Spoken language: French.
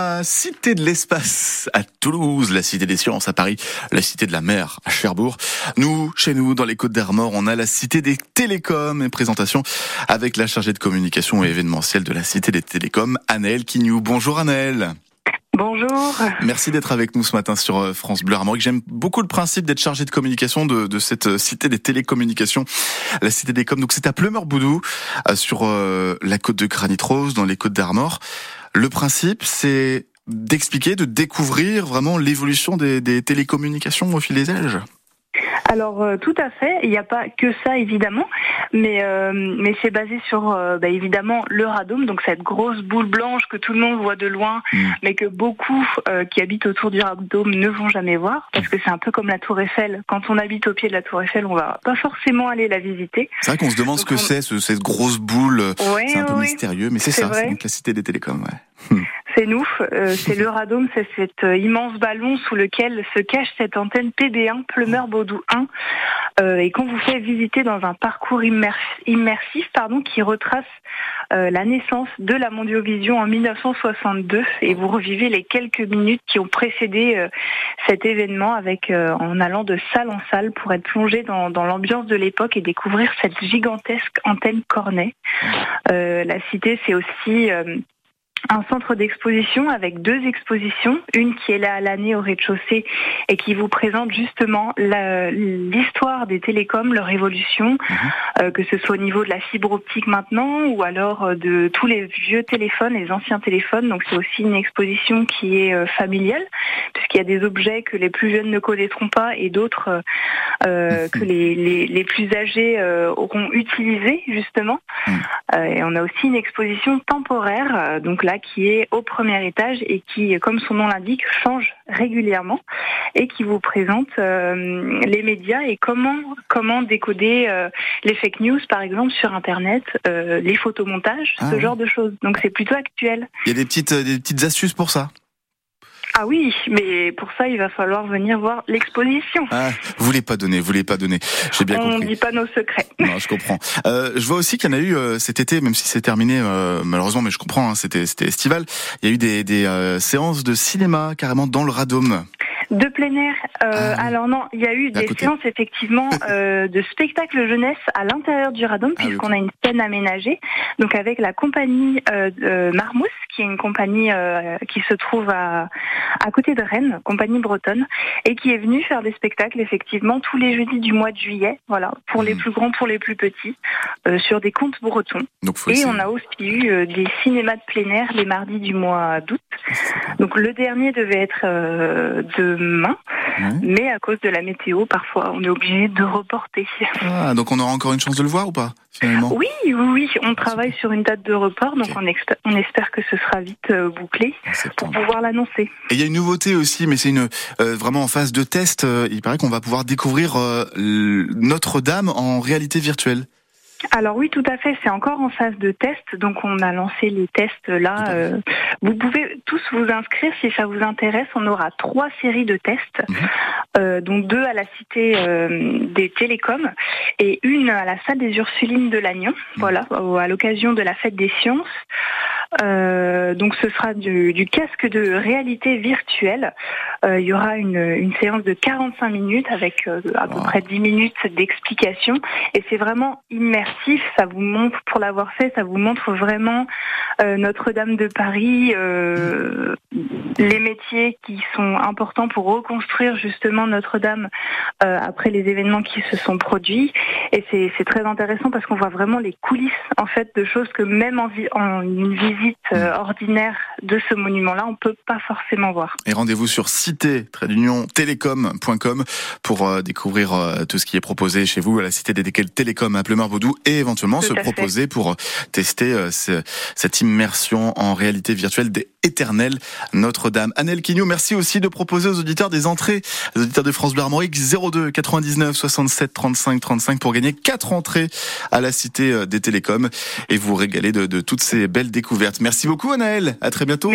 La Cité de l'espace à Toulouse, la Cité des sciences à Paris, la Cité de la mer à Cherbourg. Nous, chez nous, dans les Côtes d'Armor, on a la Cité des télécoms et présentation avec la chargée de communication et événementielle de la Cité des télécoms, Annelle Quignou. Bonjour Annelle. Bonjour. Merci d'être avec nous ce matin sur euh, France Bleu Armorique. J'aime beaucoup le principe d'être chargé de communication de, de, cette euh, cité des télécommunications, la cité des coms. Donc c'est à Plumeur-Boudou, euh, sur la côte de Granit Rose, dans les côtes d'Armor. Le principe, c'est d'expliquer, de découvrir vraiment l'évolution des, télécommunications au fil des âges. Alors euh, tout à fait, il n'y a pas que ça évidemment, mais euh, mais c'est basé sur euh, bah, évidemment le radome, donc cette grosse boule blanche que tout le monde voit de loin, mm. mais que beaucoup qui habitent autour du radome ne vont jamais voir, parce que c'est un peu comme la Tour Eiffel. Quand on habite au pied de la Tour Eiffel, on va pas forcément aller la visiter. C'est vrai qu'on se demande ce que c'est, cette grosse boule. c'est un peu mystérieux, mais c'est ça, c'est donc la cité des télécoms. Ouais. c'est nous, euh, c'est le radome, c'est cet euh, immense ballon sous lequel se cache cette antenne PB1 Plumeur Baudou 1 euh, et qu'on vous fait visiter dans un parcours immersif pardon, qui retrace la naissance de la Mondiovision en 1962 et vous revivez les quelques minutes qui ont précédé cet événement avec en allant de salle en salle pour être plongé dans, dans l'ambiance de l'époque et découvrir cette gigantesque antenne Cornet. la cité, c'est aussi un centre d'exposition avec deux expositions, une qui est là à l'année au rez-de-chaussée et qui vous présente justement l'histoire des télécoms, leur évolution, mhm. euh, que ce soit au niveau de la fibre optique maintenant ou alors euh, de tous les vieux téléphones, les anciens téléphones. Donc c'est aussi une exposition qui est euh, familiale puisqu'il y a des objets que les plus jeunes ne connaîtront pas et d'autres mhm. que les, les, les, plus âgés auront utilisé justement. Mhm. et on a aussi une exposition temporaire, donc là qui est au premier étage et qui, comme son nom l'indique, change régulièrement et qui vous présente euh, les médias et comment comment décoder euh, les fake news par exemple sur internet, euh, les photomontages, ce ah genre de choses. Donc c'est plutôt actuel. Il y a des petites des petites astuces pour ça. Ah oui, mais pour ça, il va falloir venir voir l'exposition. Ah, vous voulez pas donner, vous voulez pas donner. J'ai bien compris. On ne dit pas nos secrets. Non, je comprends. Euh, je vois aussi qu'il y en a eu euh, cet été, même si c'est terminé euh, malheureusement, mais je comprends, hein, c'était c'était estival. Il y a eu des, des euh, séances de cinéma carrément dans le Radome. De plein air. Euh, ah alors non, il y a eu des séances effectivement euh, de spectacle jeunesse à l'intérieur du Radom ah puisqu'on a une scène aménagée. Donc avec la compagnie euh, de Marmousse, qui est une compagnie euh, qui se trouve à, à côté de Rennes, compagnie bretonne, et qui est venue faire des spectacles effectivement tous les jeudis du mois de juillet, voilà, pour les hmm. plus grands, pour les plus petits, euh, sur des contes bretons. Donc, et on a aussi eu des cinémas de plein air les mardis du mois d'août. Donc le dernier devait être de demain. Mais à cause de la météo, parfois, on est obligé de reporter. Ah, donc on aura encore une chance de le voir ou pas finalement? Oui, oui, on travaille sur une date de report, donc on, on, espère que ce sera vite euh, bouclé pour pouvoir l'annoncer. Et il y a une nouveauté aussi, mais c'est une euh, vraiment en phase de test. Euh, il paraît qu'on va pouvoir découvrir Notre-Dame en réalité virtuelle alors oui, tout à fait. C'est encore en phase de test, donc on a lancé les tests là. Euh, vous pouvez tous vous inscrire si ça vous intéresse. On aura trois séries de tests, mhm. euh, donc deux à la Cité euh, des Télécoms et une à la salle des Ursulines de Lannion. Mhm. Voilà, à l'occasion de la fête des sciences. Euh, donc ce sera du, du, casque de réalité virtuelle. Euh, il y aura une, une, séance de 45 minutes avec euh, à peu près 10 minutes d'explication et c'est vraiment immersif. Ça vous montre, pour l'avoir fait, ça vous montre vraiment euh, Notre-Dame de Paris, les métiers qui sont importants pour reconstruire justement Notre-Dame après les événements qui se sont produits. Et c'est très intéressant parce qu'on voit vraiment les coulisses en fait de choses que même en, en une visite euh, ordinaire de ce monument-là, on peut pas forcément voir. Et rendez-vous sur cité télécom.com pour euh, découvrir euh, tout ce qui est proposé chez vous à la cité des télécoms à Plumeur-Baudou et éventuellement se proposer pour tester cette immersion en réalité virtuelle des éternels Notre-Dame. Annelle Quignou, merci aussi de proposer aux auditeurs des entrées, aux auditeurs de France Bleu Armorique 02 99 67 35 35 pour gagner quatre entrées à la cité des télécoms et vous régaler de, de toutes ces belles découvertes. Merci beaucoup, Anaël. À très bientôt.